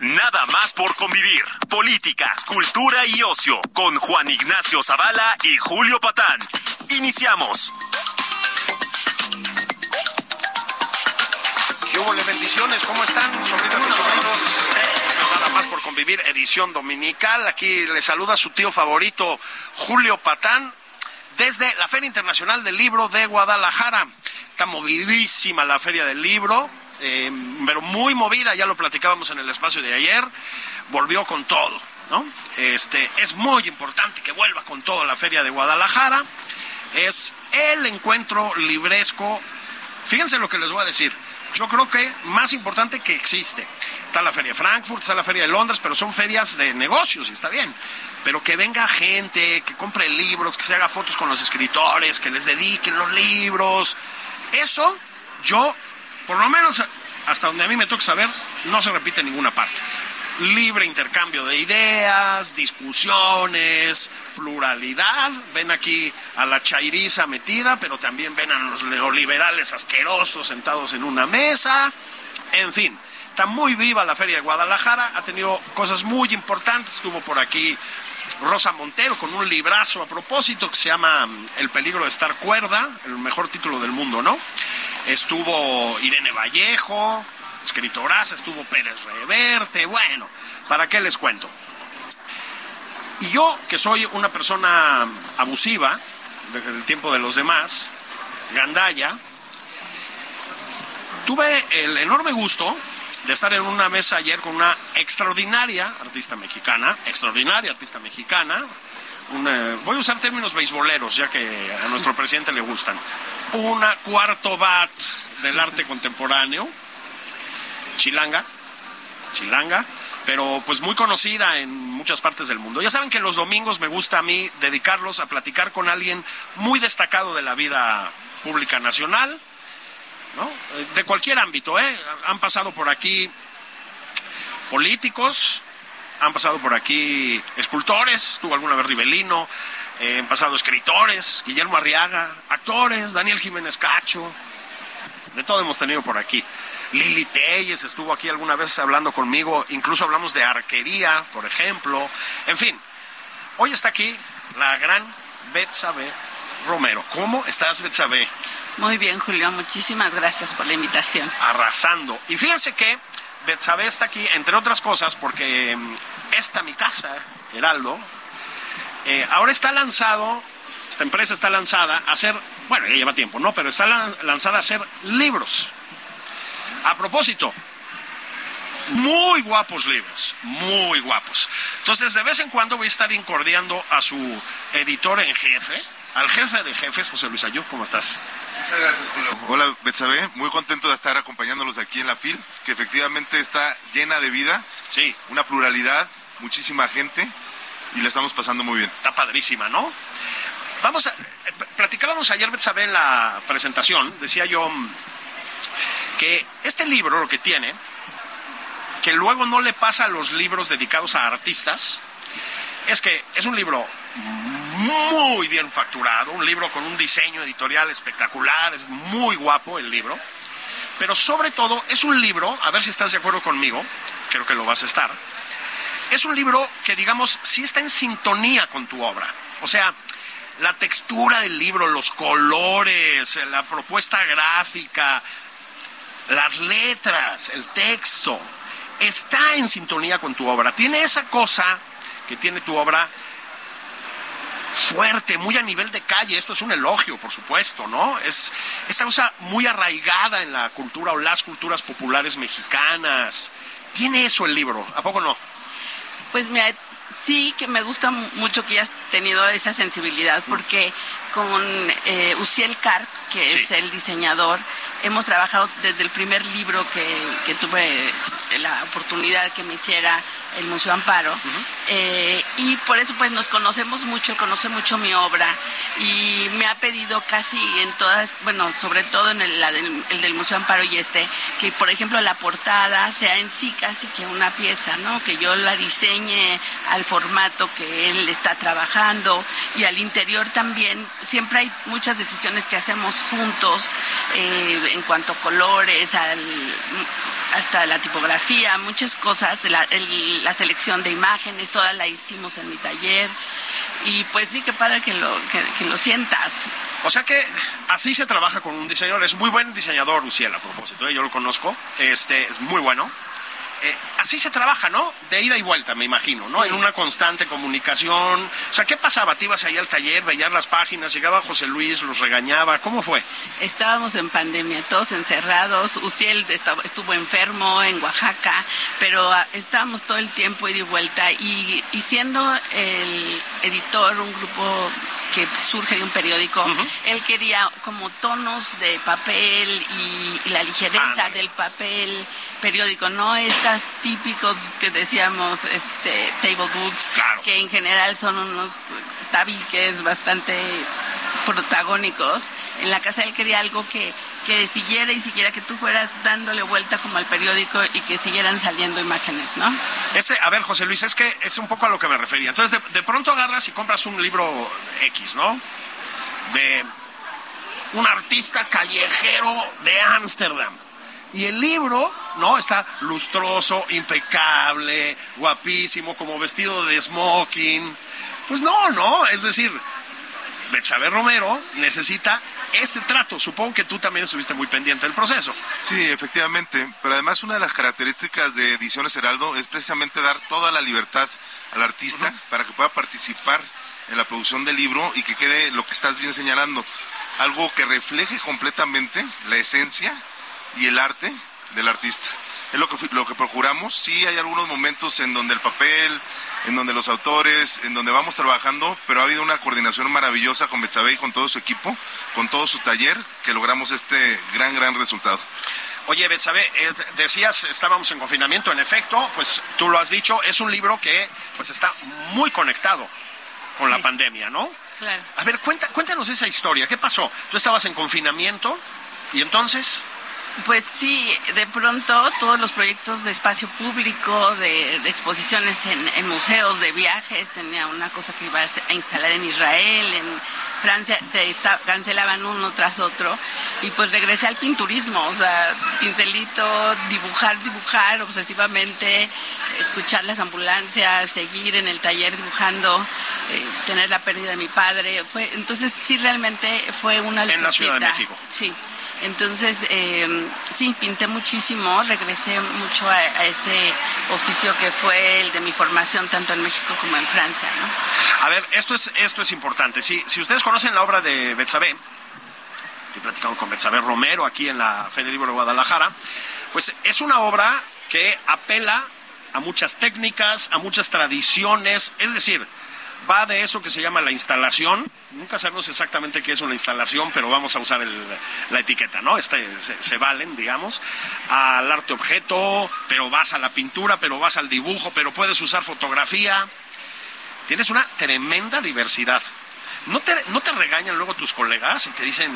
Nada más por convivir. Política, cultura y ocio con Juan Ignacio Zavala y Julio Patán. Iniciamos. ¿Qué bendiciones? ¿Cómo están, y sobrinos? Nada más por convivir, edición dominical. Aquí le saluda su tío favorito, Julio Patán, desde la Feria Internacional del Libro de Guadalajara. Está movidísima la Feria del Libro. Eh, pero muy movida, ya lo platicábamos en el espacio de ayer, volvió con todo, ¿no? Este, es muy importante que vuelva con todo la Feria de Guadalajara, es el encuentro libresco, fíjense lo que les voy a decir, yo creo que más importante que existe. Está la Feria de Frankfurt, está la Feria de Londres, pero son ferias de negocios y está bien. Pero que venga gente, que compre libros, que se haga fotos con los escritores, que les dediquen los libros. Eso yo por lo menos hasta donde a mí me toca saber, no se repite ninguna parte. Libre intercambio de ideas, discusiones, pluralidad. Ven aquí a la chairiza metida, pero también ven a los neoliberales asquerosos sentados en una mesa. En fin, está muy viva la Feria de Guadalajara, ha tenido cosas muy importantes. Estuvo por aquí Rosa Montero con un librazo a propósito que se llama El peligro de estar cuerda, el mejor título del mundo, ¿no? Estuvo Irene Vallejo, escritoraza, estuvo Pérez Reverte, bueno, ¿para qué les cuento? Y yo, que soy una persona abusiva del tiempo de los demás, gandaya, tuve el enorme gusto de estar en una mesa ayer con una extraordinaria artista mexicana, extraordinaria artista mexicana, voy a usar términos beisboleros, ya que a nuestro presidente le gustan. Una cuarto bat del arte contemporáneo, Chilanga, Chilanga, pero pues muy conocida en muchas partes del mundo. Ya saben que los domingos me gusta a mí dedicarlos a platicar con alguien muy destacado de la vida pública nacional, ¿no? De cualquier ámbito, ¿eh? Han pasado por aquí políticos, han pasado por aquí escultores, tuvo alguna vez Rivelino, eh, han pasado escritores, Guillermo Arriaga, actores, Daniel Jiménez Cacho, de todo hemos tenido por aquí. Lili Telles estuvo aquí alguna vez hablando conmigo, incluso hablamos de arquería, por ejemplo. En fin, hoy está aquí la gran Betsabe Romero. ¿Cómo estás, Betsabe? Muy bien, Julio, muchísimas gracias por la invitación. Arrasando. Y fíjense que Betsabe está aquí, entre otras cosas, porque mm, esta mi casa, Heraldo, eh, ahora está lanzado, esta empresa está lanzada a hacer, bueno, ya lleva tiempo, ¿no? Pero está lanzada a hacer libros. A propósito, muy guapos libros, muy guapos. Entonces, de vez en cuando voy a estar incordiando a su editor en jefe, al jefe de jefes, José Luis Ayú. ¿Cómo estás? Muchas gracias, Julio. Hola, Betsabe. Muy contento de estar acompañándolos aquí en la FIL, que efectivamente está llena de vida. Sí. Una pluralidad, muchísima gente, y la estamos pasando muy bien. Está padrísima, ¿no? Vamos a. Eh, platicábamos ayer, Betsabe, en la presentación. Decía yo mm, que este libro lo que tiene, que luego no le pasa a los libros dedicados a artistas, es que es un libro muy bien facturado, un libro con un diseño editorial espectacular, es muy guapo el libro, pero sobre todo es un libro, a ver si estás de acuerdo conmigo, creo que lo vas a estar, es un libro que digamos sí está en sintonía con tu obra, o sea, la textura del libro, los colores, la propuesta gráfica, las letras, el texto, está en sintonía con tu obra, tiene esa cosa que tiene tu obra fuerte, muy a nivel de calle. Esto es un elogio, por supuesto, ¿no? Es esta cosa muy arraigada en la cultura o las culturas populares mexicanas. Tiene eso el libro, ¿a poco no? Pues mira, Sí, que me gusta mucho que hayas tenido esa sensibilidad, porque con eh, Uciel Karp, que es el diseñador, hemos trabajado desde el primer libro que, tuve la oportunidad que me hiciera el Museo Amparo. Eh, y por eso pues nos conocemos mucho, conoce mucho mi obra y me ha pedido casi en todas, bueno, sobre todo en el, el, del Museo Amparo y este, que por ejemplo la portada sea en sí casi que una pieza, ¿no? Que yo la diseñe al formato que él está trabajando y al interior también. Siempre hay muchas decisiones que hacemos juntos eh, en cuanto a colores, al hasta la tipografía, muchas cosas, la, la, selección de imágenes, toda la hicimos en mi taller. Y pues sí, qué padre que lo, que, lo sientas. O sea que así se trabaja con un diseñador. Es muy buen diseñador, Luciela, a propósito. ¿eh? Yo lo conozco. Este, es muy bueno. Eh, así se trabaja, ¿no? De ida y vuelta, me imagino, ¿no? En una constante comunicación. O sea, ¿qué pasaba? ¿Te ibas ahí al taller, veías las páginas, llegaba José Luis, los regañaba? ¿Cómo fue? Estábamos en pandemia, todos encerrados. Uciel estuvo enfermo en Oaxaca, pero ah, estábamos todo el tiempo ida y vuelta. Y, siendo el editor, un grupo que surge de un periódico, él quería como tonos de papel y, la ligereza del papel periódico, no estas típicos que decíamos, este, table books, que en general son unos tabiques bastante protagónicos. En la casa él quería algo que, que siguiera y siguiera, que tú fueras dándole vuelta como al periódico y que siguieran saliendo imágenes, ¿no? Ese, a ver, José Luis, es que es un poco a lo que me refería. Entonces, de, de pronto agarras y compras un libro X, ¿no? De un artista callejero de Ámsterdam y el libro, ¿no? Está lustroso, impecable, guapísimo, como vestido de smoking. Pues no, no, es decir, Betsabe Romero necesita este trato. Supongo que tú también estuviste muy pendiente del proceso. Sí, efectivamente. Pero además una de las características de Ediciones Heraldo es precisamente dar toda la libertad al artista para que pueda participar en la producción del libro y que quede lo que estás bien señalando. Algo que refleje completamente la esencia y el arte del artista. Es lo que, lo que procuramos. Sí hay algunos momentos en donde el papel, en donde los autores, en donde vamos trabajando, pero ha habido una coordinación maravillosa con Betsabe y con todo su equipo, con todo su taller, que logramos este gran, gran resultado. Oye, Betsabe, eh, decías, estábamos en confinamiento, en efecto, pues tú lo has dicho, es un libro que pues está muy conectado con la pandemia, ¿no? Claro. A ver, cuenta, cuéntanos esa historia, ¿qué pasó? Tú estabas en confinamiento y entonces... Pues sí, de pronto todos los proyectos de espacio público, de, exposiciones en, museos, de viajes, tenía una cosa que iba a instalar en Israel, en Francia, se cancelaban uno tras otro y pues regresé al pinturismo, o sea, pincelito, dibujar, dibujar obsesivamente, escuchar las ambulancias, seguir en el taller dibujando, eh, tener la pérdida de mi padre, fue entonces sí realmente fue una En la Ciudad de México. Sí. Entonces, eh, sí, pinté muchísimo, regresé mucho a, ese oficio que fue el de mi formación tanto en México como en Francia. ¿no? A ver, esto es, esto es importante. Si, si ustedes conocen la obra de Betsabé, estoy platicando con Betsabé Romero aquí en la Feria Libre de Guadalajara, pues es una obra que apela a muchas técnicas, a muchas tradiciones, es decir, va de eso que se llama la instalación. Nunca sabemos exactamente qué es una instalación, pero vamos a usar la etiqueta, ¿no? Este, se, valen, digamos, al arte objeto, pero vas a la pintura, pero vas al dibujo, pero puedes usar fotografía. Tienes una tremenda diversidad. ¿No te, no te regañan luego tus colegas y te dicen,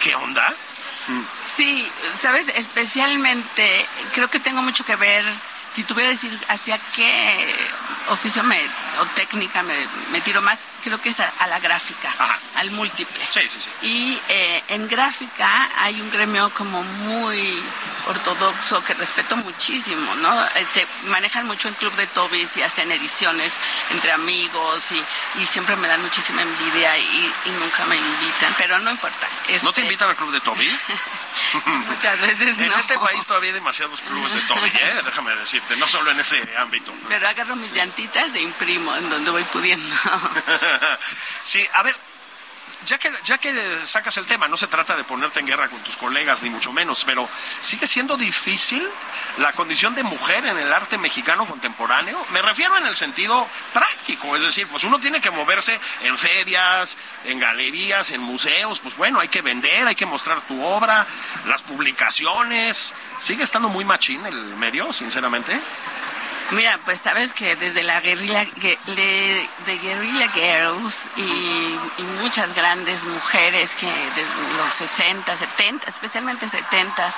¿qué onda? Sí, sabes, especialmente creo que tengo mucho que ver si tuviera que decir hacia qué oficio me, o técnica me, me tiro más, creo que es a, la gráfica, al múltiple. Sí, sí, sí. Y eh, en gráfica hay un gremio como muy ortodoxo que respeto muchísimo, ¿no? Eh, se manejan mucho en Club de Tobis y hacen ediciones entre amigos y, y siempre me dan muchísima envidia y, y, nunca me invitan, pero no importa. ¿No te invitan al Club de Toby? Muchas veces en no. En este país todavía hay demasiados clubes de Toby, ¿eh? déjame decirte, no solo en ese ámbito. Pero agarro mis llantitas e imprimo en donde voy pudiendo. sí, a ver, ya que, ya que sacas el tema, no se trata de ponerte en guerra con tus colegas, ni mucho menos, pero sigue siendo difícil la condición de mujer en el arte mexicano contemporáneo. Me refiero en el sentido práctico, es decir, pues uno tiene que moverse en ferias, en galerías, en museos, pues bueno, hay que vender, hay que mostrar tu obra, las publicaciones. ¿Sigue estando muy machín el medio, sinceramente? Mira, pues sabes que desde la guerrilla de Guerrilla Girls y, muchas grandes mujeres que de los 60, 70, especialmente 70,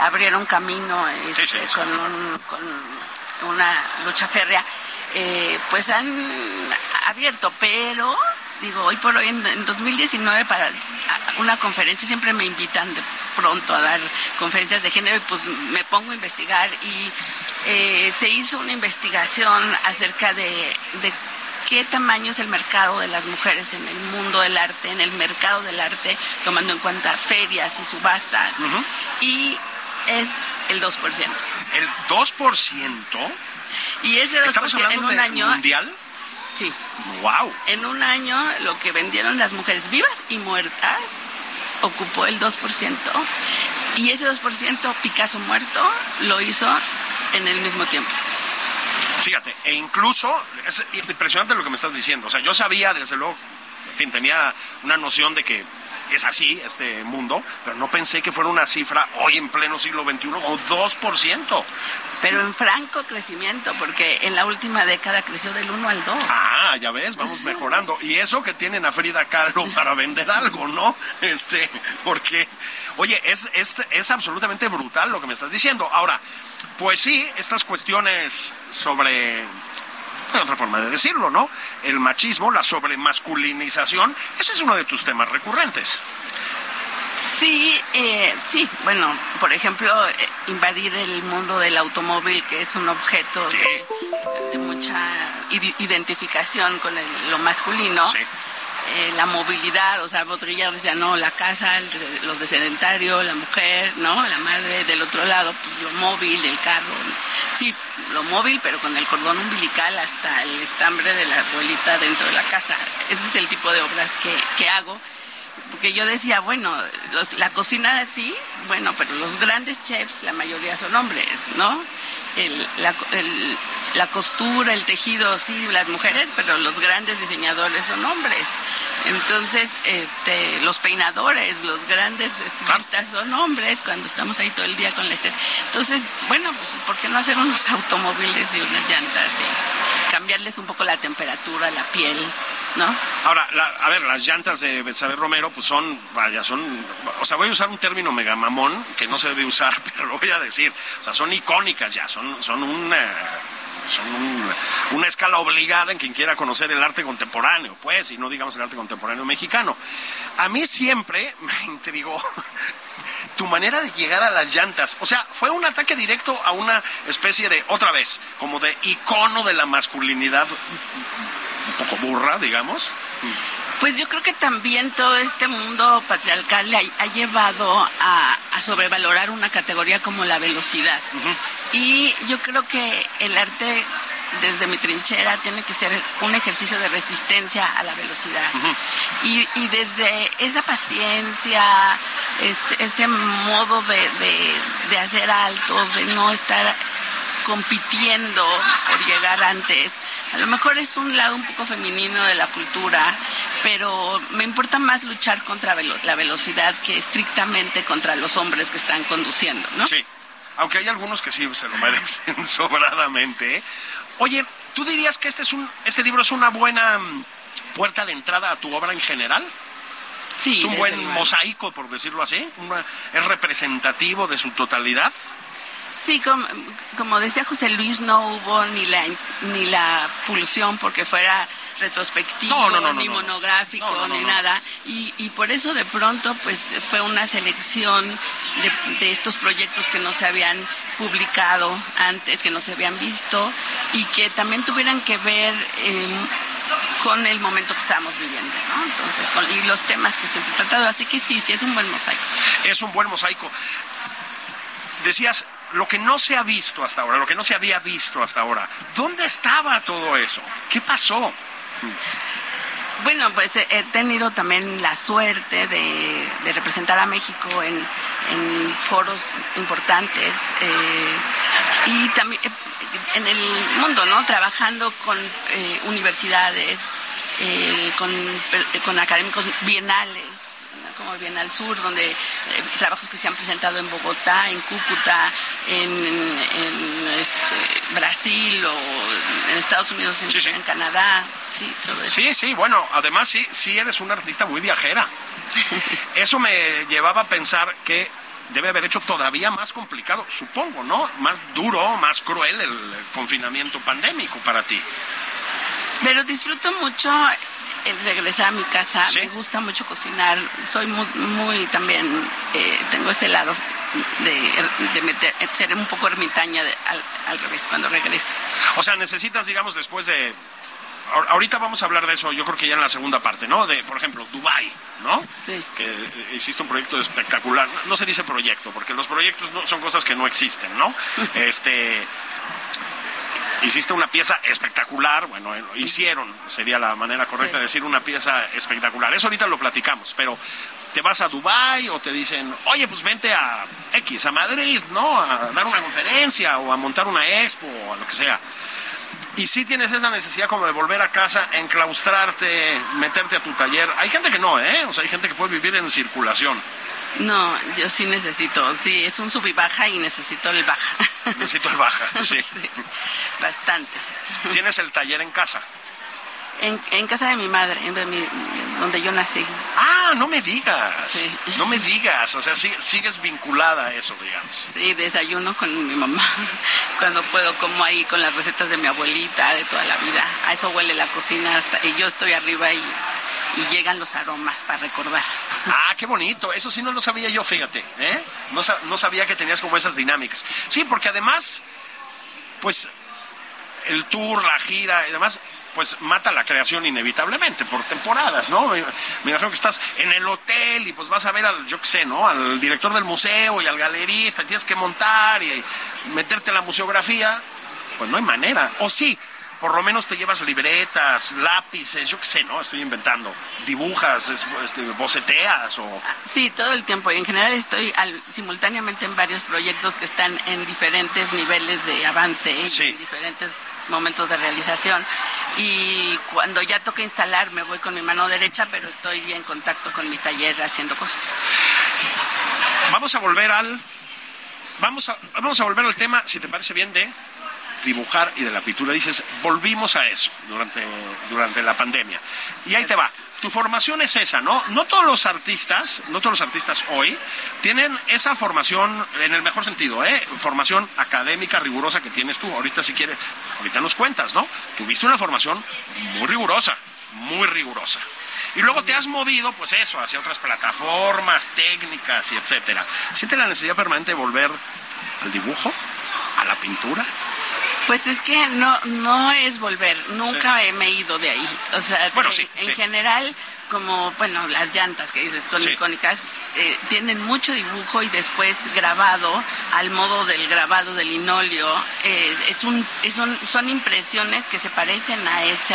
abrieron camino este, Con, una lucha férrea, eh, pues han abierto, pero digo, hoy por hoy, en, 2019, para una conferencia, siempre me invitan de pronto a dar conferencias de género y pues me pongo a investigar y eh, se hizo una investigación acerca de, qué tamaño es el mercado de las mujeres en el mundo del arte, en el mercado del arte, tomando en cuenta ferias y subastas. Y es el 2%. ¿El 2%? Y ese 2% ¿Estamos hablando en un de año. mundial? Sí. ¡Wow! En un año lo que vendieron las mujeres vivas y muertas ocupó el 2%. Y ese 2%, Picasso muerto, lo hizo en el mismo tiempo. Fíjate, e incluso es impresionante lo que me estás diciendo. O sea, yo sabía, desde luego, en fin, tenía una noción de que es así este mundo, pero no pensé que fuera una cifra hoy en pleno siglo XXI o 2%. Pero en franco crecimiento, porque en la última década creció del 1 al 2. Ah, ya ves, vamos mejorando. Y eso que tienen a Frida Kahlo para vender algo, ¿no? Este, porque, oye, es, es, es absolutamente brutal lo que me estás diciendo. Ahora, pues sí, estas cuestiones sobre otra forma de decirlo, ¿no? El machismo, la sobremasculinización, ese es uno de tus temas recurrentes. Sí, eh, sí, bueno, por ejemplo, eh, invadir el mundo del automóvil, que es un objeto de, mucha identificación con lo masculino. Sí. Eh, la movilidad, o sea, Baudrillard decía, no, la casa, los de sedentario, la mujer, ¿no? La madre del otro lado, pues lo móvil, el carro. Sí, lo móvil, pero con el cordón umbilical hasta el estambre de la abuelita dentro de la casa. Ese es el tipo de obras que, que hago. Porque yo decía, bueno, la cocina sí, bueno, pero los grandes chefs, la mayoría son hombres, ¿no? el, la costura, el tejido, sí, las mujeres, pero los grandes diseñadores son hombres. Entonces, este, los peinadores, los grandes estilistas son hombres cuando estamos ahí todo el día con la estética. Entonces, bueno, pues, ¿por qué no hacer unos automóviles y unas llantas y cambiarles un poco la temperatura, la piel? ¿No? Ahora, a ver, las llantas de Betsabe Romero, pues son, vaya, son, o sea, voy a usar un término megamamón que no se debe usar, pero lo voy a decir, o sea, son icónicas ya, son, son un son una escala obligada en quien quiera conocer el arte contemporáneo, pues, y no digamos el arte contemporáneo mexicano. A mí siempre me intrigó tu manera de llegar a las llantas. O sea, fue un ataque directo a una especie de, otra vez, como de icono de la masculinidad un poco burra, digamos. Pues yo creo que también todo este mundo patriarcal le ha, llevado a, sobrevalorar una categoría como la velocidad. Y yo creo que el arte desde mi trinchera tiene que ser un ejercicio de resistencia a la velocidad. y, desde esa paciencia, este, ese modo de, de, hacer altos, de no estar compitiendo por llegar antes. A lo mejor es un lado un poco femenino de la cultura, pero me importa más luchar contra la velocidad que estrictamente contra los hombres que están conduciendo, ¿no? Sí. Aunque hay algunos que sí se lo merecen sobradamente. ¿eh? Oye, ¿tú dirías que este, es un, este libro es una buena mm, puerta de entrada a tu obra en general? Sí, es un buen mosaico, por decirlo así. es representativo de su totalidad. Sí, como, decía José Luis, no hubo ni la, ni la pulsión porque fuera retrospectivo, ni monográfico, ni nada. Y, y, por eso de pronto pues fue una selección de, estos proyectos que no se habían publicado antes, que no se habían visto y que también tuvieran que ver em, con el momento que estábamos viviendo, ¿no? Entonces, con, y los temas que siempre he tratado. Así que sí, sí, es un buen mosaico. Es un buen mosaico. Decías, lo que no se ha visto hasta ahora, lo que no se había visto hasta ahora, ¿dónde estaba todo eso? ¿Qué pasó? Bueno, pues he tenido también la suerte de, representar a México en, foros importantes eh, y también eh, en el mundo, ¿no? Trabajando con eh, universidades, con académicos bienales como Bienal Sur, donde eh, trabajos que se han presentado en Bogotá, en Cúcuta, en, este, Brasil o en Estados Unidos, en, Canadá, sí, todo eso. Sí, sí, bueno, además sí, sí eres una artista muy viajera. eso me llevaba a pensar que debe haber hecho todavía más complicado, supongo, ¿no? Más duro, más cruel el confinamiento pandémico para ti. Pero disfruto mucho regresar a mi casa. Me gusta mucho cocinar. Soy muy, también, eh, tengo ese lado de, meter, ser un poco ermitaña al, revés cuando regrese. O sea, necesitas, digamos, después de ahorita vamos a hablar de eso, yo creo que ya en la segunda parte, ¿no? De, por ejemplo, Dubai, ¿no? Sí. Que eh, hiciste un proyecto espectacular. No se dice proyecto, porque los proyectos no, son cosas que no existen, ¿no? este, hiciste una pieza espectacular, bueno, eh, hicieron, sería la manera correcta de decir una pieza espectacular. Eso ahorita lo platicamos, pero te vas a Dubai o te dicen, oye, pues vente a X, a Madrid, ¿no? A dar una conferencia o a montar una expo o a lo que sea. Y si tienes esa necesidad como de volver a casa, enclaustrarte, meterte a tu taller. Hay gente que no, ¿eh? O sea, hay gente que puede vivir en circulación. No, yo sí necesito, sí, es un sub y baja y necesito el baja. Necesito el baja, sí. bastante. ¿Tienes el taller en casa? En, casa de mi madre, en donde yo nací. Ah, no me digas. No me digas. O sea, sigues vinculada a eso, digamos. Sí, desayuno con mi mamá. Cuando puedo, como ahí con las recetas de mi abuelita de toda la vida. A eso huele la cocina hasta, y yo estoy arriba y y llegan los aromas para recordar. Ah, qué bonito. Eso sí no lo sabía yo, fíjate. ¿eh? No, no sabía que tenías como esas dinámicas. Sí, porque además, pues el tour, la gira y demás, pues mata la creación inevitablemente por temporadas, ¿no? Me, imagino que estás en el hotel y pues vas a ver al, yo sé, ¿no? Al director del museo y al galerista y tienes que montar y meterte en la museografía. Pues no hay manera. O sí, por lo menos te llevas libretas, lápices, yo qué sé, ¿no? Estoy inventando. Dibujas, este, boceteas o... Sí, todo el tiempo. Y en general estoy simultáneamente en varios proyectos que están en diferentes niveles de avance, en diferentes momentos de realización. Y cuando ya toca instalar, me voy con mi mano derecha, pero estoy en contacto con mi taller haciendo cosas. Vamos a volver al... Vamos a, vamos a volver al tema, si te parece bien, de dibujar y de la pintura. Dices, volvimos a eso durante, durante la pandemia. Y ahí te va. Tu formación es esa, ¿no? No todos los artistas, no todos los artistas hoy tienen esa formación en el mejor sentido, ¿eh? Formación académica rigurosa que tienes tú. Ahorita si quieres, ahorita nos cuentas, ¿no? Tuviste una formación muy rigurosa, muy rigurosa. Y luego te has movido, pues eso, hacia otras plataformas, técnicas y etcétera. ¿Siente la necesidad permanente de volver al dibujo? ¿A la pintura? Pues es que no no es volver, nunca me he ido de ahí. O sea, en general como, bueno, las llantas que dices, con icónicas, eh, tienen mucho dibujo y después grabado al modo del grabado del linóleo. es un, es un, son impresiones que se parecen a, ese,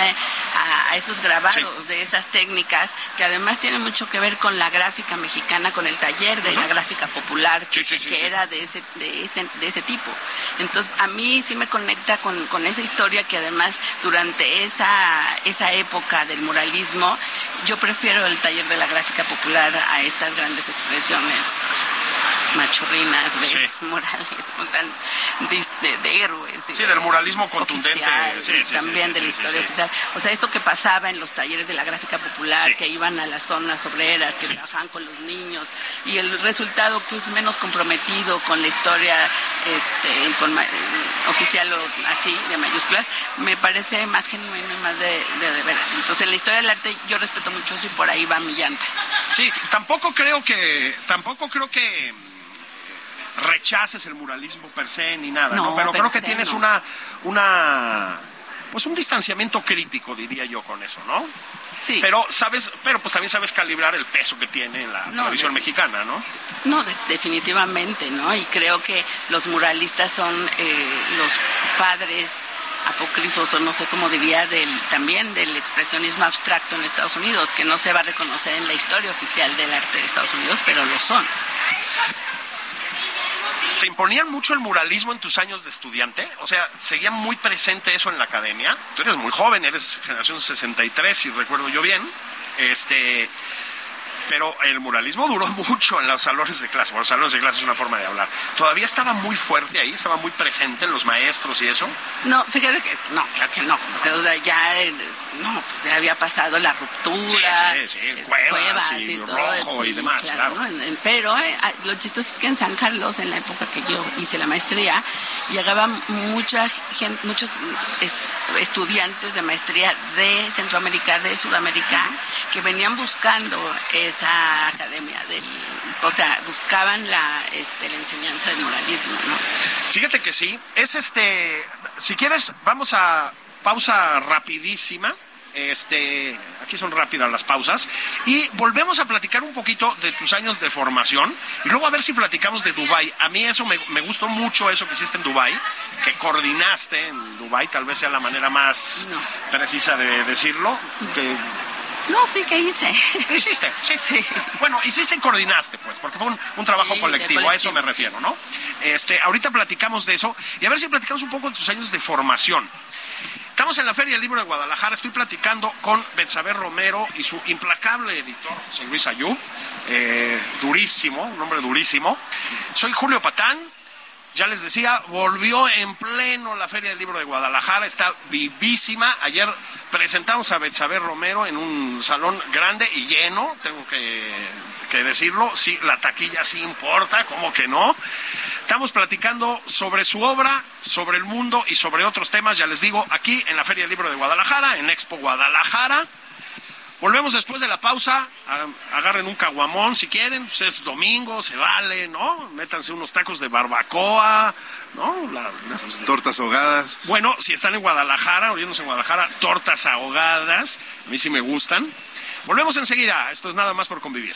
a, esos grabados de esas técnicas, que además tienen mucho que ver con la gráfica mexicana, con el taller de la gráfica popular, que, era de ese, de, ese, de ese tipo. Entonces, a mí sí me conecta con, con esa historia que además durante esa, esa época del muralismo, yo prefiero el taller de la gráfica popular a estas grandes expresiones machurrinas de murales de, héroes. Sí, del muralismo contundente. también de la historia oficial. O sea, esto que pasaba en los talleres de la gráfica popular, que iban a las zonas obreras, que trabajaban con los niños, y el resultado que es menos comprometido con la historia este, con, oficial o así, de mayúsculas, me parece más genuino y más de, de, de veras. Entonces, en la historia del arte yo respeto mucho eso y por ahí va mi llanta. Sí, tampoco creo que, tampoco creo que rechaces el muralismo per se ni nada, ¿no? Pero creo que tienes una, una, pues un distanciamiento crítico, diría yo, con eso, ¿no? Sí. Pero sabes, pero pues también sabes calibrar el peso que tiene en la tradición mexicana, ¿no? No, definitivamente, ¿no? Y creo que los muralistas son eh, los padres apócrifos o no sé cómo diría del, también del expresionismo abstracto en Estados Unidos, que no se va a reconocer en la historia oficial del arte de Estados Unidos, pero lo son. ¿Te imponían mucho el muralismo en tus años de estudiante? O sea, ¿seguía muy presente eso en la academia? Tú eres muy joven, eres generación 63, si recuerdo yo bien. Este, pero el muralismo duró mucho en los salones de clase. Bueno, los salones de clase es una forma de hablar. ¿Todavía estaba muy fuerte ahí? ¿Estaba muy presente en los maestros y eso? No, fíjate que no, claro que no. O sea, ya, eh, no, pues ya había pasado la ruptura. Sí, sí, sí. Eh, cuevas, y, rojo y demás, claro. Pero eh, ah, lo chistoso es que en San Carlos, en la época que yo hice la maestría, llegaban mucha gente, muchos estudiantes de maestría de Centroamérica, de Sudamérica, que venían buscando esa academia del o sea, buscaban la, este, la enseñanza del moralismo, ¿no? Fíjate que sí, es este, si quieres, vamos a pausa rapidísima. Este, aquí son rápidas las pausas y volvemos a platicar un poquito de tus años de formación y luego a ver si platicamos de Dubai. A mí eso me, me gustó mucho eso que hiciste en Dubai, que coordinaste en Dubai, tal vez sea la manera más precisa de decirlo, que no, sí que hice. Hiciste, sí. Bueno, hiciste y coordinaste, pues, porque fue un, trabajo colectivo, a eso me refiero, ¿no? Este, ahorita platicamos de eso y a ver si platicamos un poco de tus años de formación. Estamos en la Feria del Libro de Guadalajara, estoy platicando con Betsaber Romero y su implacable editor, José Luis Ayú, eh, durísimo, un hombre durísimo. Soy Julio Patán, ya les decía, volvió en pleno la Feria del Libro de Guadalajara, está vivísima. Ayer presentamos a Betsabe Romero en un salón grande y lleno, tengo que, que decirlo. Sí, la taquilla sí importa, ¿cómo que no? Estamos platicando sobre su obra, sobre el mundo y sobre otros temas, ya les digo, aquí en la Feria del Libro de Guadalajara, en Expo Guadalajara. Volvemos después de la pausa. Agarren un caguamón si quieren. Pues es domingo, se vale, ¿no? Métanse unos tacos de barbacoa, ¿no? Las tortas ahogadas. Bueno, si están en Guadalajara, oyéndose en Guadalajara, tortas ahogadas. A mí sí me gustan. Volvemos enseguida. Esto es nada más por convivir.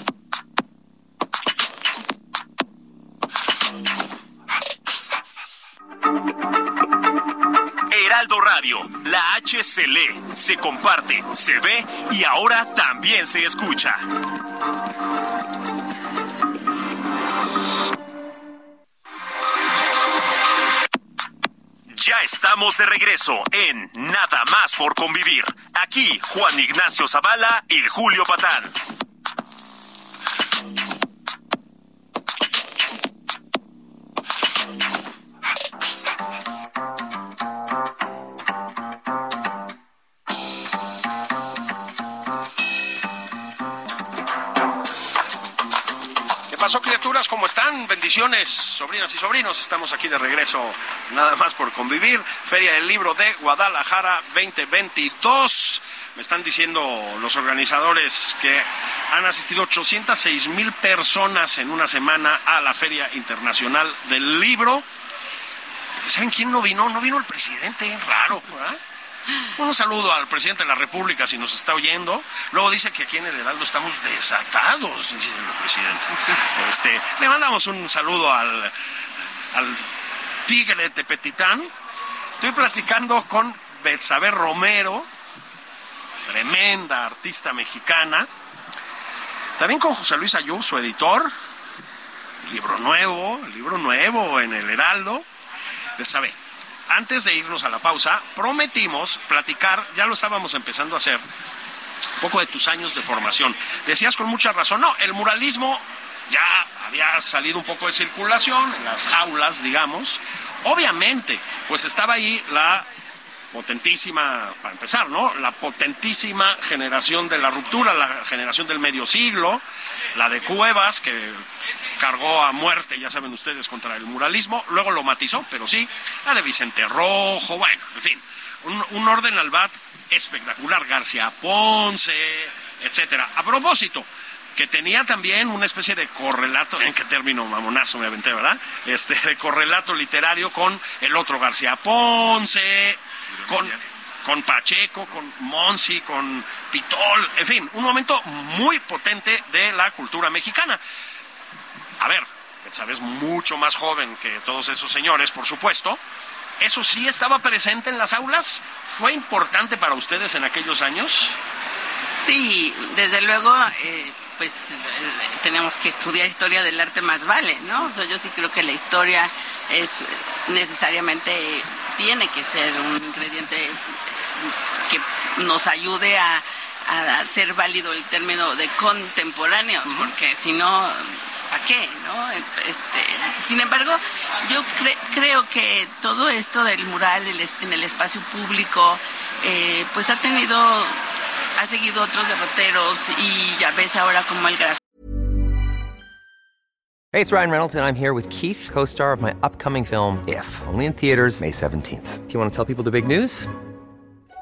Heraldo Radio, la H se lee, se comparte, se ve y ahora también se escucha. Ya estamos de regreso en Nada más por convivir. Aquí Juan Ignacio Zavala y Julio Patán. Bendiciones, sobrinas y sobrinos. Estamos aquí de regreso, nada más por convivir. Feria del Libro de Guadalajara 2022. Me están diciendo los organizadores que han asistido 806 mil personas en una semana a la Feria Internacional del Libro. ¿Saben quién no vino? No vino el presidente, raro, ¿verdad? Un saludo al presidente de la República si nos está oyendo. Luego dice que aquí en el Heraldo estamos desatados, dice el presidente. Este, le mandamos un saludo al, tigre de Tepetitán. Estoy platicando con Betsabe Romero, tremenda artista mexicana. También con José Luis Ayub, su editor. Libro nuevo, libro nuevo en el Heraldo. Betsabe, antes de irnos a la pausa, prometimos platicar, ya lo estábamos empezando a hacer, un poco de tus años de formación. Decías con mucha razón, no, el muralismo ya había salido un poco de circulación en las aulas, digamos. Obviamente, pues estaba ahí la potentísima, para empezar, ¿no? La potentísima generación de la ruptura, la generación del medio siglo, la de Cuevas, que cargó a muerte, ya saben ustedes, contra el muralismo, luego lo matizó, pero sí, la de Vicente Rojo, bueno, en fin, un, un orden al bat espectacular, García Ponce, etcétera. A propósito, que tenía también una especie de correlato, ¿en qué término mamonazo me aventé, verdad? Este, de correlato literario con el otro García Ponce, con, con Pacheco, con Monsi, con Pitol, en fin, un momento muy potente de la cultura mexicana. A ver, sabes, mucho más joven que todos esos señores, por supuesto. ¿Eso sí estaba presente en las aulas? ¿Fue importante para ustedes en aquellos años? Sí, desde luego, eh, pues eh, tenemos que estudiar historia del arte más vale, ¿no? O sea, yo sí creo que la historia es necesariamente tiene que ser un ingrediente que nos ayude a, hacer válido el término de contemporáneos, porque si no, ¿para qué? ¿no? Este, sin embargo, yo creo que todo esto del mural en el espacio público, eh, pues ha tenido, ha seguido otros derroteros y ya ves ahora como el grafito. Hey, it's Ryan Reynolds, and I'm here with Keith, co star of my upcoming film, If, only in theaters, May 17th. Do you want to tell people the big news?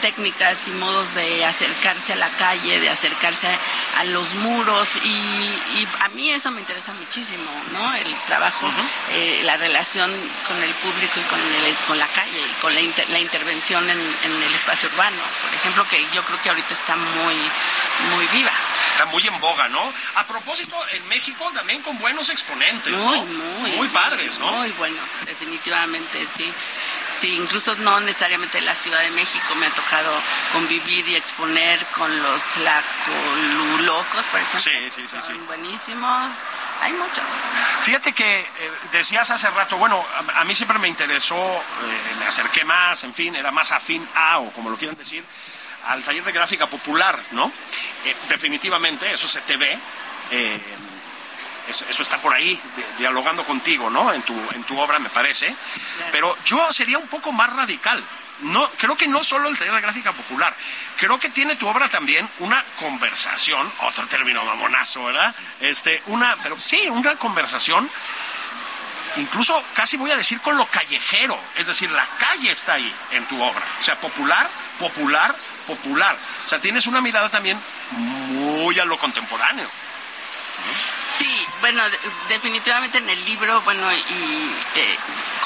técnicas y modos de acercarse a la calle, de acercarse a, los muros y, a mí eso me interesa muchísimo, ¿no? El trabajo, eh, la relación con el público y con, con la calle y con la, la intervención en, el espacio urbano, por ejemplo, que yo creo que ahorita está muy, muy viva. Está muy en boga, ¿no? A propósito, en México también con buenos exponentes, muy, Muy, muy padres, ¿no? Muy buenos, definitivamente, sí. Sí, incluso no necesariamente en la Ciudad de México me ha tocado convivir y exponer con los tlacolulocos, por ejemplo. Sí, sí, sí. Son buenísimos. Hay muchos. Fíjate que eh, decías hace rato, bueno, a, mí siempre me interesó, eh, me acerqué más, en fin, era más afín a, o como lo quieran decir, al taller de gráfica popular, ¿no? Eh, definitivamente, eso se te ve eso, está por ahí, dialogando contigo, ¿no? En tu, en tu obra, me parece. Pero yo sería un poco más radical. No, creo que no solo el taller de gráfica popular, creo que tiene tu obra también una conversación, otro término mamonazo, ¿verdad? Este, una, pero sí, una conversación, incluso casi voy a decir con lo callejero, es decir, la calle está ahí en tu obra, o sea, popular, popular, popular. O sea, tienes una mirada también muy a lo contemporáneo. Sí, bueno, definitivamente en el libro, bueno, y eh,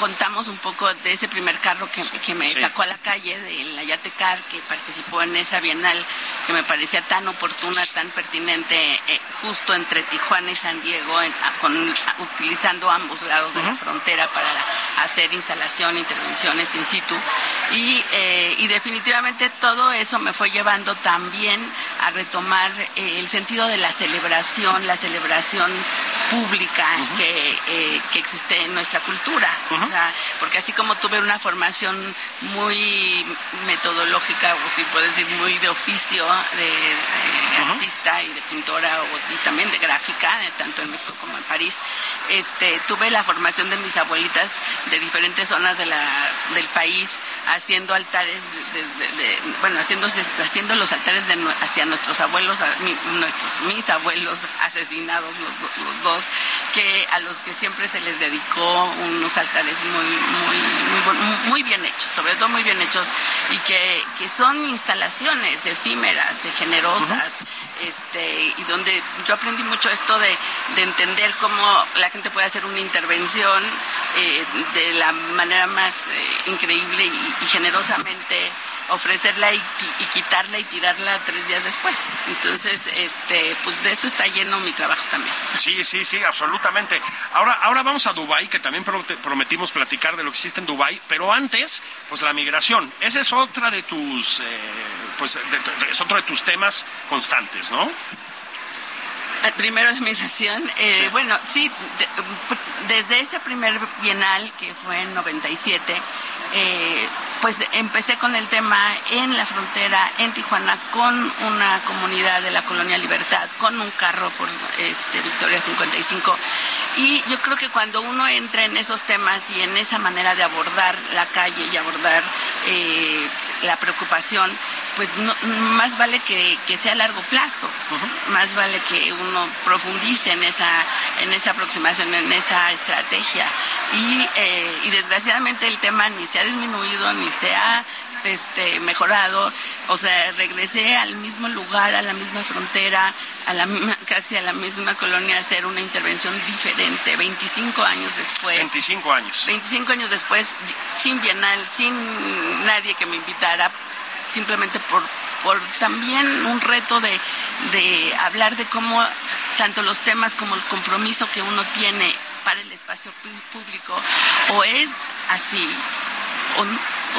contamos un poco de ese primer carro que, me sacó a la calle, de la Yatecar, que participó en esa bienal que me parecía tan oportuna, tan pertinente, eh, justo entre Tijuana y San Diego, con, utilizando ambos lados de la frontera para hacer instalación, intervenciones in situ. Y, eh, y definitivamente todo eso me fue llevando también a retomar el sentido de la celebración, la celebración pública eh, que, existe en nuestra cultura. Porque así como tuve una formación muy metodológica, o si puedo decir muy de oficio, de, artista y de pintora, o, y también de gráfica, eh, tanto en México como en París, este, tuve la formación de mis abuelitas de diferentes zonas de la, del país, haciendo altares, de, bueno, haciendo, haciendo los altares hacia nuestros abuelos, nuestros, mis abuelos asesinados los, dos, que a los que siempre se les dedicó unos altares muy, muy, muy, muy bien hechos, sobre todo muy bien hechos, y que, que son instalaciones efímeras, generosas, este, y donde yo aprendí mucho esto de, de entender cómo la gente puede hacer una intervención eh, de la manera más eh, increíble y, generosamente ofrecerla y, y, quitarla y tirarla tres días después. Entonces, este, pues de eso está lleno mi trabajo también. Sí, sí, sí, absolutamente. Ahora, ahora vamos a Dubai, que también prometimos platicar de lo que existe en Dubai, pero antes, pues la migración. Esa es otra de tus, eh, pues, es otro de tus temas constantes, ¿no? Primero la migración. Eh, bueno, sí, desde ese primer bienal, que fue en 97, eh, pues empecé con el tema en la frontera, en Tijuana, con una comunidad de la Colonia Libertad, con un carro este, Victoria 55. Y yo creo que cuando uno entra en esos temas y en esa manera de abordar la calle y abordar eh, la preocupación, pues más vale que, sea a largo plazo, más vale que uno profundice en esa, en esa aproximación, en esa estrategia. Y, eh, y desgraciadamente el tema ni se ha disminuido ni se ha este, mejorado, o sea, regresé al mismo lugar, a la misma frontera, a la, casi a la misma colonia a hacer una intervención diferente, 25 años después. 25 años. 25 años después, sin bienal, sin nadie que me invitara, simplemente por, por también un reto de, de hablar de cómo tanto los temas como el compromiso que uno tiene para el espacio público o es así o,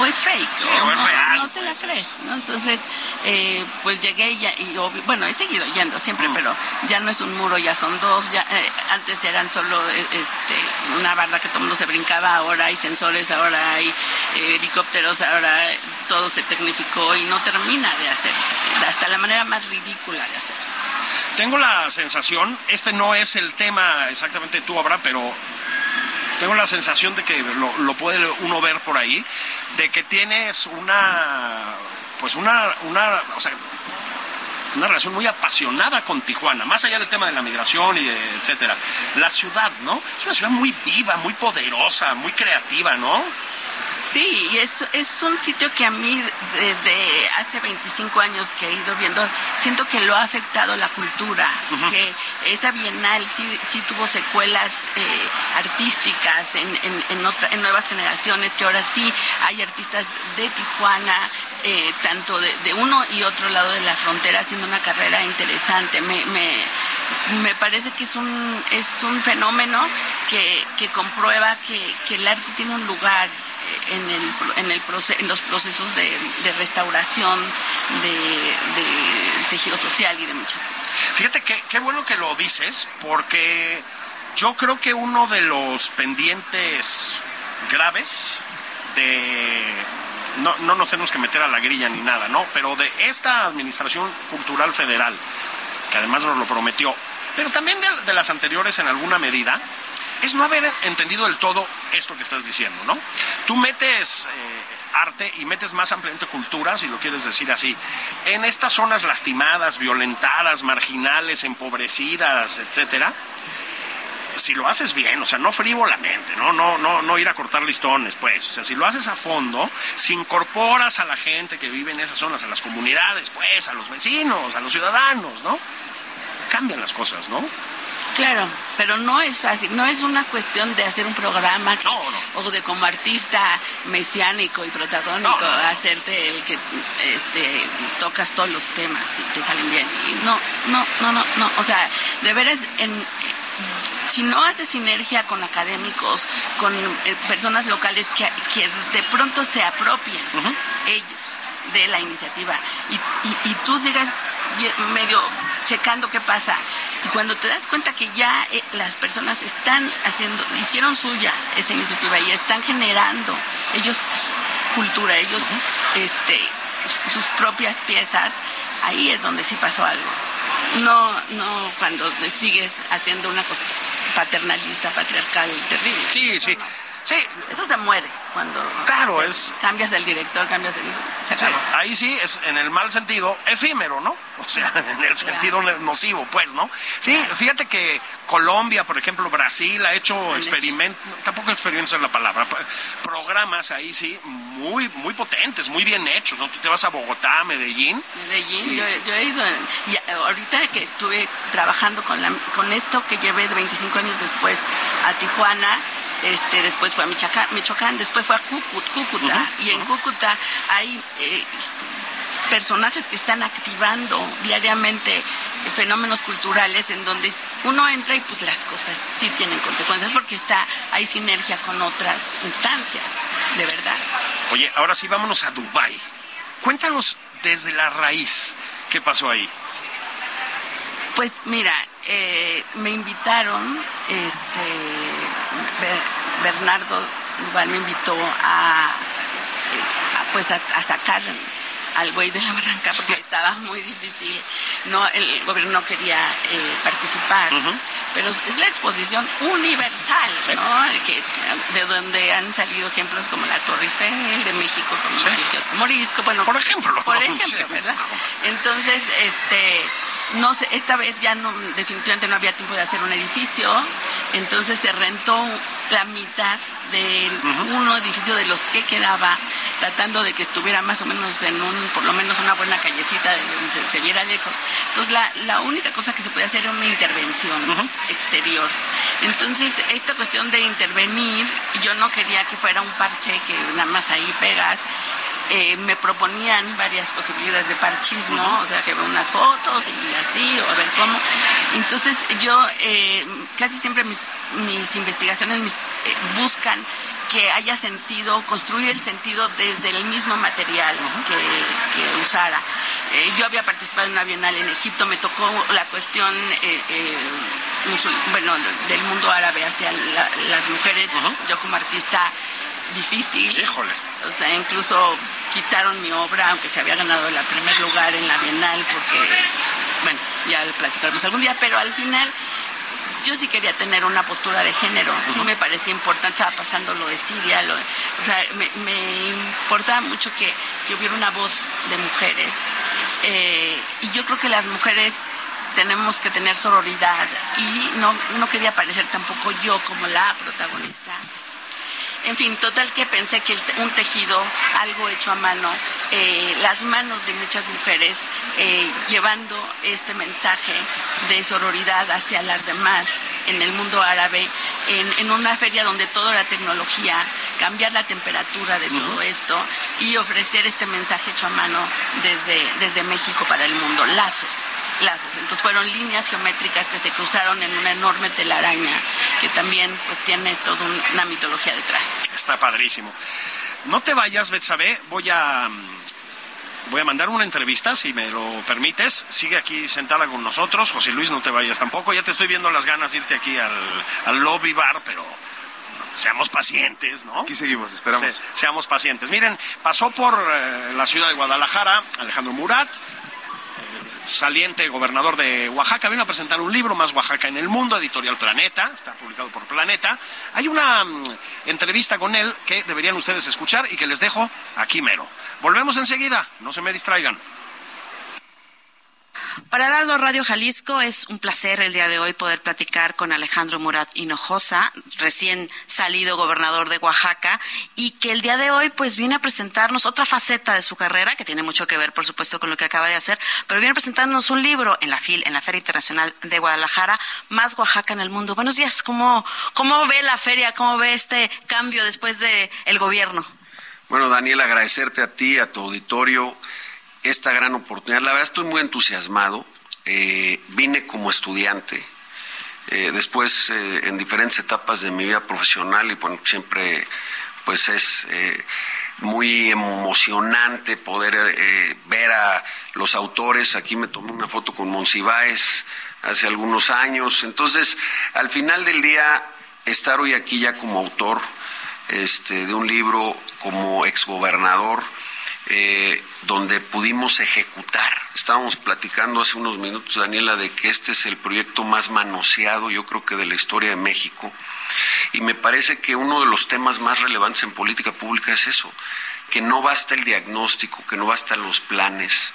es fake. o es real. No te la crees, ¿no? Entonces, eh, pues llegué y, y bueno, he seguido yendo siempre, mm. pero ya no es un muro, ya son dos. Ya, eh, antes eran solo eh, este, una barda que todo el mundo se brincaba, ahora hay sensores, ahora hay helicópteros, ahora todo se tecnificó y no termina de hacerse, hasta la manera más ridícula de hacerse. Tengo la sensación, este no es el tema exactamente tu obra, pero tengo la sensación de que lo, puede uno ver por ahí, de que tienes una, pues una, una, o sea, una relación muy apasionada con Tijuana, más allá del tema de la migración y etcétera. La ciudad, ¿no? Es una ciudad muy viva, muy poderosa, muy creativa, ¿no? Sí, y es, es un sitio que a mí desde hace 25 años que he ido viendo, siento que lo ha afectado la cultura, que esa bienal sí, sí tuvo secuelas eh, artísticas en, en, en, nuevas generaciones, que ahora sí hay artistas de Tijuana, eh, tanto de, uno y otro lado de la frontera, haciendo una carrera interesante. Me, me, me parece que es un, es un fenómeno que, que comprueba que, que el arte tiene un lugar en, el, en, el en los procesos de, restauración de, tejido social y de muchas cosas. Fíjate que qué bueno que lo dices, porque yo creo que uno de los pendientes graves de no, no, nos tenemos que meter a la grilla ni nada, ¿no? Pero de esta Administración Cultural Federal, que además nos lo prometió, pero también de las anteriores en alguna medida, es no haber entendido del todo esto que estás diciendo, ¿no? Tú metes eh, arte y metes más ampliamente cultura, si lo quieres decir así, en estas zonas lastimadas, violentadas, marginales, empobrecidas, etcétera. Si lo haces bien, o sea, no frívolamente, ¿no? No, no, no ir a cortar listones, pues. O sea, si lo haces a fondo, si incorporas a la gente que vive en esas zonas, a las comunidades, pues, a los vecinos, a los ciudadanos, ¿no? Cambian las cosas, ¿no? Claro, pero no es fácil, no es una cuestión de hacer un programa o de como artista mesiánico y protagónico hacerte el que este tocas todos los temas y te salen bien. no, no, no, no, no, o sea, de veras en si no hace sinergia con académicos, con eh, personas locales que, que, de pronto se apropien ellos de la iniciativa y, y tú sigas medio checando qué pasa. Y cuando te das cuenta que ya eh, las personas están haciendo, hicieron suya esa iniciativa y están generando ellos cultura, ellos este, sus propias piezas, ahí es donde sí pasó algo. No, no cuando sigues haciendo una cosa paternalista, patriarcal, terrible. Sí, sí. Sí. Eso se muere cuando claro, es... cambias del director, cambias del... ahí sí es en el mal sentido efímero, ¿no? O sea, en el sentido nocivo, pues, ¿no? Sí, fíjate que Colombia, por ejemplo, Brasil ha hecho experimentos, tampoco experimentos es la palabra, programas ahí sí muy muy potentes, muy bien hechos, ¿no? Tú te vas a Bogotá, Medellín. Medellín, yo, he ido, y ahorita que estuve trabajando con, la, con esto que llevé de 25 años después a Tijuana, este, después fue a Michoacán, después fue a Cúcuta, y en Cúcuta hay eh, personajes que están activando diariamente fenómenos culturales en donde uno entra y pues las cosas sí tienen consecuencias porque está hay sinergia con otras instancias, de verdad. Oye, ahora sí vámonos a Dubai. Cuéntanos desde la raíz qué pasó ahí. Pues mira, eh, me invitaron, este, Bernardo igual me invitó a, eh, pues a, sacar al buey de la barranca porque estaba muy difícil. No, el gobierno no quería eh, participar, pero es la exposición universal, ¿no? de donde han salido ejemplos como la Torre Eiffel de México, como sí. el Morisco, bueno, por ejemplo, por ejemplo, ¿verdad? Entonces, este no sé, esta vez ya no, definitivamente no había tiempo de hacer un edificio, entonces se rentó la mitad de un edificio de los que quedaba, tratando de que estuviera más o menos en un, por lo menos una buena callecita de donde se viera lejos. Entonces la, la única cosa que se podía hacer era una intervención exterior. Entonces esta cuestión de intervenir, yo no quería que fuera un parche que nada más ahí pegas, eh, me proponían varias posibilidades de parchismo, o sea, que veo unas fotos y así, o a ver cómo. Entonces, yo eh, casi siempre mis, mis investigaciones eh, buscan que haya sentido, construir el sentido desde el mismo material que, usara. yo había participado en una bienal en Egipto, me tocó la cuestión bueno, del mundo árabe hacia las mujeres, yo como artista difícil. Híjole. O sea, incluso quitaron mi obra, aunque se había ganado el primer lugar en la Bienal, porque, bueno, ya lo platicaremos algún día, pero al final yo sí quería tener una postura de género, sí me parecía importante, estaba pasando lo de Siria, o sea, me, importaba mucho que, hubiera una voz de mujeres. Eh, y yo creo que las mujeres tenemos que tener sororidad y no, no quería parecer tampoco yo como la protagonista en fin, total que pensé que un tejido, algo hecho a mano, eh, las manos de muchas mujeres eh, llevando este mensaje de sororidad hacia las demás en el mundo árabe, en, una feria donde todo era tecnología, cambiar la temperatura de todo esto y ofrecer este mensaje hecho a mano desde, desde México para el mundo. Lazos lazos. Entonces fueron líneas geométricas que se cruzaron en una enorme telaraña que también pues tiene toda una mitología detrás. Está padrísimo. No te vayas, Betsabe, voy a voy a mandar una entrevista, si me lo permites. Sigue aquí sentada con nosotros. José Luis, no te vayas tampoco. Ya te estoy viendo las ganas de irte aquí al, lobby bar, pero seamos pacientes, ¿no? Aquí seguimos, esperamos. seamos pacientes. Miren, pasó por eh, la ciudad de Guadalajara Alejandro Murat, saliente gobernador de Oaxaca, vino a presentar un libro, Más Oaxaca en el Mundo, editorial Planeta, está publicado por Planeta. Hay una mm, entrevista con él que deberían ustedes escuchar y que les dejo aquí mero. Volvemos enseguida, no se me distraigan. Para Heraldo Radio Jalisco es un placer el día de hoy poder platicar con Alejandro Murat Hinojosa, recién salido gobernador de Oaxaca, y que el día de hoy pues viene a presentarnos otra faceta de su carrera, que tiene mucho que ver, por supuesto, con lo que acaba de hacer, pero viene a presentarnos un libro en la FIL, en la Feria Internacional de Guadalajara, Más Oaxaca en el Mundo. Buenos días, ¿cómo, cómo ve la feria, cómo ve este cambio después del el gobierno? Bueno, Daniel, agradecerte a ti, a tu auditorio esta gran oportunidad. La verdad estoy muy entusiasmado. Eh, vine como estudiante. Eh, después, eh, en diferentes etapas de mi vida profesional, y bueno, siempre pues es muy emocionante poder ver a los autores. Aquí me tomé una foto con Monsiváis hace algunos años. Entonces, al final del día, estar hoy aquí ya como autor este, de un libro, como exgobernador, eh, donde pudimos ejecutar. Estábamos platicando hace unos minutos, Daniela, de que este es el proyecto más manoseado, yo creo que de la historia de México. Y me parece que uno de los temas más relevantes en política pública es eso, que no basta el diagnóstico, que no bastan los planes,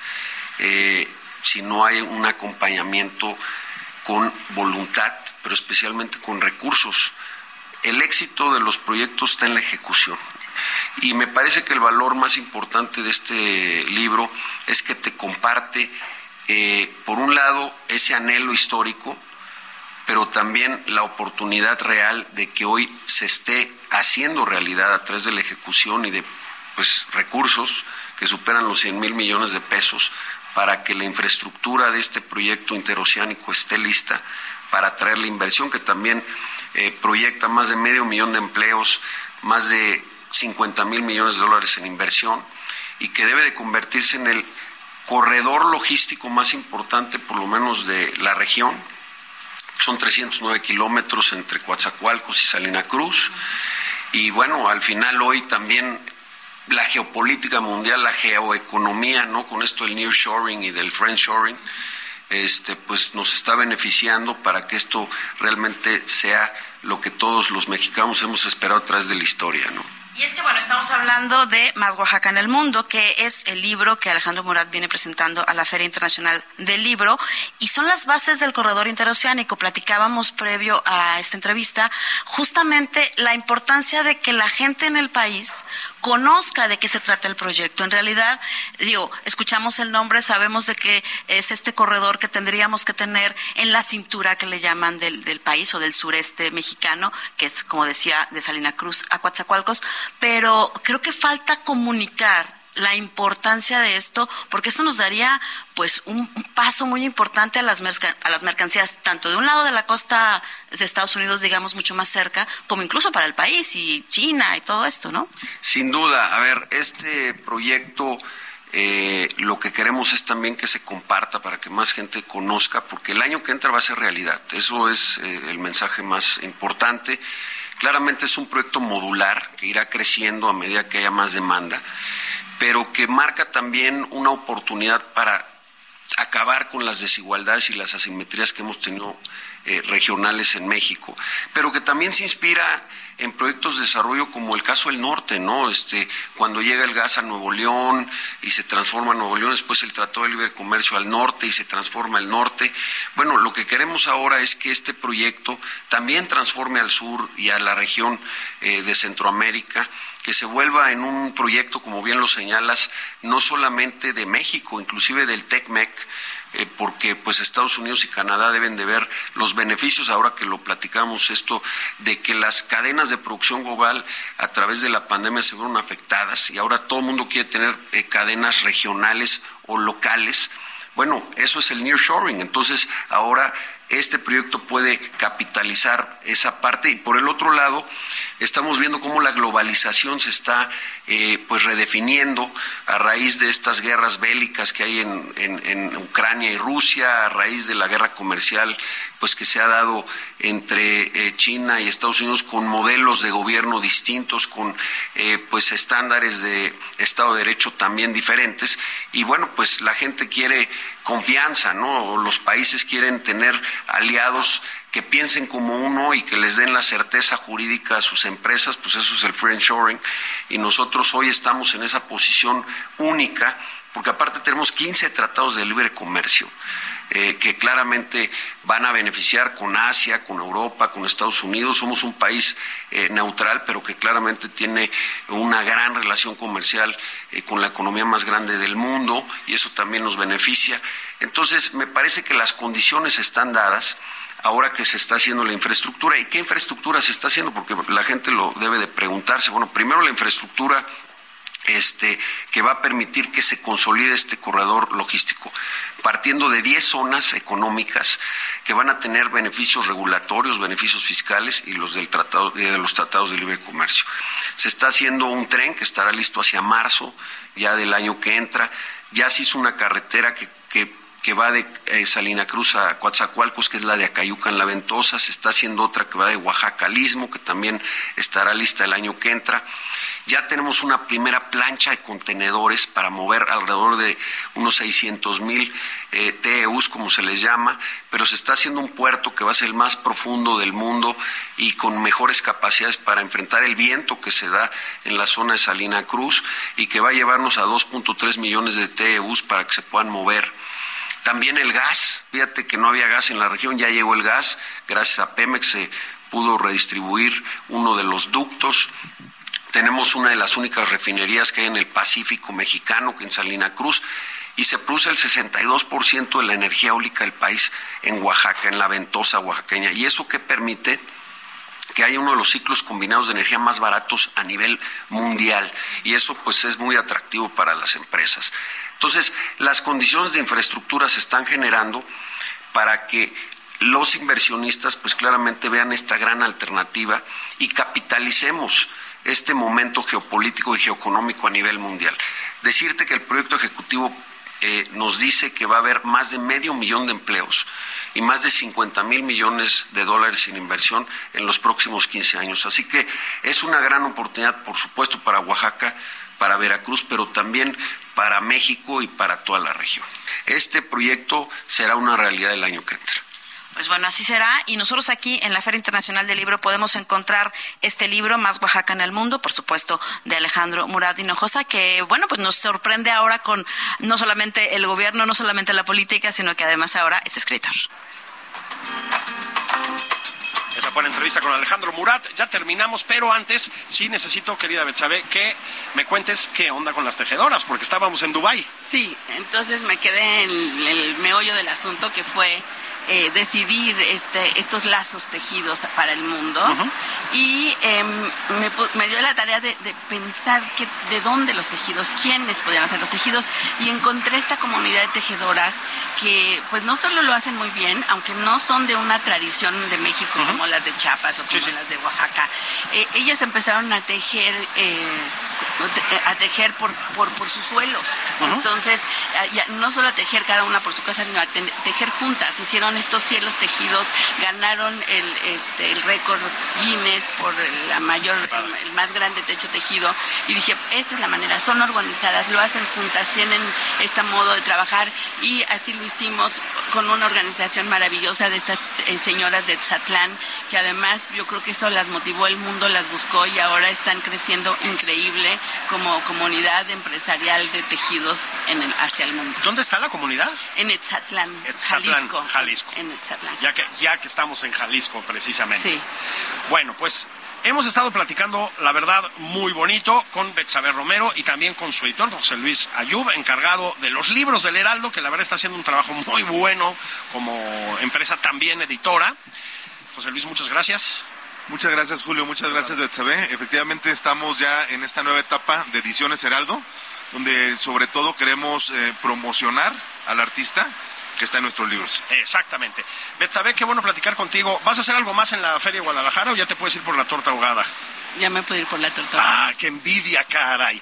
eh, si no hay un acompañamiento con voluntad, pero especialmente con recursos. El éxito de los proyectos está en la ejecución. Y me parece que el valor más importante de este libro es que te comparte, eh, por un lado, ese anhelo histórico, pero también la oportunidad real de que hoy se esté haciendo realidad a través de la ejecución y de pues recursos que superan los 100 mil millones de pesos para que la infraestructura de este proyecto interoceánico esté lista para atraer la inversión que también eh, proyecta más de medio millón de empleos, más de 50 mil millones de dólares en inversión y que debe de convertirse en el corredor logístico más importante, por lo menos de la región. Son 309 kilómetros entre Coatzacoalcos y Salina Cruz. Y bueno, al final hoy también la geopolítica mundial, la geoeconomía, ¿no? Con esto del nearshoring y del friendshoring, este, pues nos está beneficiando para que esto realmente sea lo que todos los mexicanos hemos esperado a través de la historia, ¿no? Y es que, bueno, estamos hablando de Más Oaxaca en el Mundo, que es el libro que Alejandro Murat viene presentando a la Feria Internacional del Libro, y son las bases del corredor interoceánico. Platicábamos previo a esta entrevista justamente la importancia de que la gente en el país conozca de qué se trata el proyecto. En realidad, digo, escuchamos el nombre, sabemos de que es este corredor que tendríamos que tener en la cintura que le llaman del, del país o del sureste mexicano, que es, como decía, de Salina Cruz a Coatzacoalcos, pero creo que falta comunicar la importancia de esto, porque esto nos daría pues un, paso muy importante a las, a las mercancías, tanto de un lado de la costa de Estados Unidos, digamos, mucho más cerca, como incluso para el país y China y todo esto, ¿no? Sin duda, a ver, este proyecto... Eh, lo que queremos es también que se comparta para que más gente conozca, porque el año que entra va a ser realidad. Eso es eh, el mensaje más importante. Claramente es un proyecto modular que irá creciendo a medida que haya más demanda, pero que marca también una oportunidad para acabar con las desigualdades y las asimetrías que hemos tenido eh, regionales en México, pero que también se inspira en proyectos de desarrollo como el caso del norte, ¿no? Este, cuando llega el gas a Nuevo León y se transforma Nuevo León, después el Tratado de Libre Comercio al norte y se transforma el norte. Bueno, lo que queremos ahora es que este proyecto también transforme al sur y a la región eh, de Centroamérica que se vuelva en un proyecto, como bien lo señalas, no solamente de México, inclusive del TECMEC, eh, porque pues Estados Unidos y Canadá deben de ver los beneficios, ahora que lo platicamos esto, de que las cadenas de producción global a través de la pandemia se fueron afectadas y ahora todo el mundo quiere tener eh, cadenas regionales o locales. Bueno, eso es el nearshoring. Entonces, ahora este proyecto puede capitalizar esa parte. Y por el otro lado estamos viendo cómo la globalización se está eh, pues redefiniendo a raíz de estas guerras bélicas que hay en, en, Ucrania y Rusia, a raíz de la guerra comercial pues que se ha dado entre eh, China y Estados Unidos con modelos de gobierno distintos, con eh, pues estándares de Estado de Derecho también diferentes. Y bueno pues la gente quiere confianza, ¿no? Los países quieren tener aliados que piensen como uno y que les den la certeza jurídica a sus empresas, pues eso es el friendshoring. Y nosotros hoy estamos en esa posición única, porque aparte tenemos 15 tratados de libre comercio. Eh, que claramente van a beneficiar con Asia, con Europa, con Estados Unidos. Somos un país eh, neutral, pero que claramente tiene una gran relación comercial eh, con la economía más grande del mundo y eso también nos beneficia. Entonces, me parece que las condiciones están dadas ahora que se está haciendo la infraestructura. ¿Y qué infraestructura se está haciendo? Porque la gente lo debe de preguntarse. Bueno, primero la infraestructura este, que va a permitir que se consolide este corredor logístico, partiendo de 10 zonas económicas que van a tener beneficios regulatorios, beneficios fiscales y los del tratado, de los tratados de libre comercio. Se está haciendo un tren que estará listo hacia marzo, ya del año que entra. Ya se hizo una carretera que, que que va de eh, Salina Cruz a Coatzacoalcos, que es la de Acayuca en la Ventosa, se está haciendo otra que va de Oaxaca al Istmo, que también estará lista el año que entra. Ya tenemos una primera plancha de contenedores para mover alrededor de unos 600 mil eh, TEUs, como se les llama, pero se está haciendo un puerto que va a ser el más profundo del mundo y con mejores capacidades para enfrentar el viento que se da en la zona de Salina Cruz y que va a llevarnos a 2.3 millones de TEUs para que se puedan mover también el gas, fíjate que no había gas en la región, ya llegó el gas, gracias a Pemex se pudo redistribuir uno de los ductos. Tenemos una de las únicas refinerías que hay en el Pacífico mexicano, que en Salina Cruz. y se produce el 62% de la energía eólica del país en Oaxaca, en la ventosa oaxaqueña. ¿Y eso que permite? que haya uno de los ciclos combinados de energía más baratos a nivel mundial y eso pues es muy atractivo para las empresas. Entonces, las condiciones de infraestructura se están generando para que los inversionistas pues claramente vean esta gran alternativa y capitalicemos este momento geopolítico y geoeconómico a nivel mundial. Decirte que el proyecto ejecutivo eh, nos dice que va a haber más de medio millón de empleos y más de 50 mil millones de dólares en inversión en los próximos 15 años. Así que es una gran oportunidad, por supuesto, para Oaxaca, para Veracruz, pero también para México y para toda la región. Este proyecto será una realidad el año que entra. Pues bueno, así será. Y nosotros aquí en la Feria Internacional del Libro podemos encontrar este libro, Más Oaxaca en el Mundo, por supuesto, de Alejandro Murat Hinojosa, que, bueno, pues nos sorprende ahora con no solamente el gobierno, no solamente la política, sino que además ahora es escritor. Esa fue la entrevista con Alejandro Murat. Ya terminamos, pero antes sí necesito, querida Betsabe, que me cuentes qué onda con las tejedoras, porque estábamos en Dubái. Sí, entonces me quedé en el meollo del asunto que fue eh, decidir este, estos lazos tejidos para el mundo. Y em, me, dio la tarea de, pensar que, de dónde los tejidos, quiénes podían hacer los tejidos. Y encontré esta comunidad de tejedoras que pues no solo lo hacen muy bien, aunque no son de una tradición de México como las de Chiapas o como las de Oaxaca, eh, ellas empezaron a tejer eh, a tejer por, por, por sus suelos. Entonces, no solo a tejer cada una por su casa, sino a tejer juntas. Hicieron estos cielos tejidos, ganaron el, este, el récord Guinness por la mayor, el, más grande techo tejido. Y dije, esta es la manera, son organizadas, lo hacen juntas, tienen este modo de trabajar y así lo hicimos con una organización maravillosa de estas eh, señoras de Tzatlán, que además yo creo que eso las motivó, el mundo las buscó y ahora están creciendo increíble como comunidad empresarial de tejidos en hacia el mundo. ¿Dónde está la comunidad? En Etzatlán, Jalisco. Jalisco. En Etzatlán. Ya que, ya que estamos en Jalisco, precisamente. Sí. Bueno, pues Hemos estado platicando, la verdad, muy bonito con Betsabe Romero y también con su editor, José Luis Ayub, encargado de los libros del Heraldo, que la verdad está haciendo un trabajo muy bueno como empresa también editora. José Luis, muchas gracias. Muchas gracias, Julio. Muchas gracias, Betsabe. Efectivamente, estamos ya en esta nueva etapa de Ediciones Heraldo, donde sobre todo queremos eh, promocionar al artista que está en nuestros libros. Exactamente. Betsabe, qué bueno platicar contigo. ¿Vas a hacer algo más en la Feria de Guadalajara o ya te puedes ir por la torta ahogada? Ya me puedo ir por la torta ahogada. Ah, qué envidia, caray.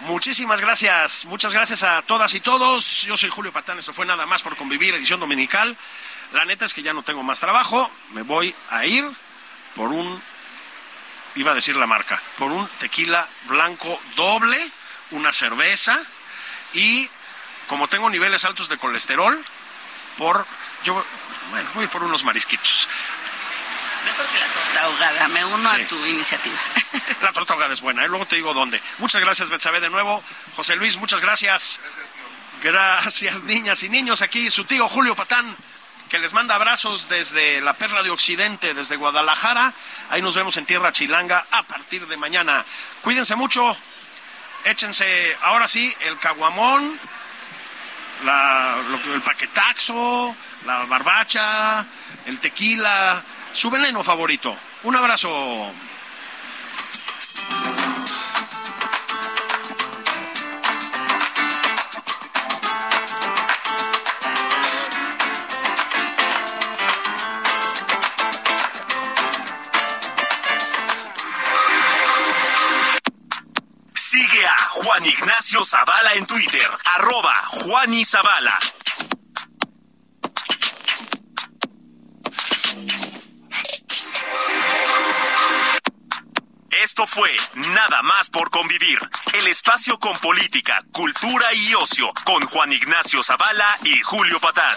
Muchísimas gracias, muchas gracias a todas y todos. Yo soy Julio Patán, esto fue nada más por convivir, edición dominical. La neta es que ya no tengo más trabajo, me voy a ir por un, iba a decir la marca, por un tequila blanco doble, una cerveza y como tengo niveles altos de colesterol, por, yo, bueno, voy por unos marisquitos. Mejor que la torta ahogada, me uno a tu iniciativa. La torta ahogada es buena, y ¿eh? luego te digo dónde. Muchas gracias, Betsabe, de nuevo. José Luis, muchas gracias. Gracias, gracias, niñas y niños. Aquí su tío Julio Patán que les manda abrazos desde la Perla de Occidente, desde Guadalajara. Ahí nos vemos en Tierra Chilanga a partir de mañana. Cuídense mucho, échense ahora sí el caguamón, la, el paquetaxo, la barbacha, el tequila, su veneno favorito. Un abrazo. Ignacio Zavala en Twitter, arroba Juan. Esto fue Nada más por convivir, el espacio con política, cultura y ocio, con Juan Ignacio Zavala y Julio Patán.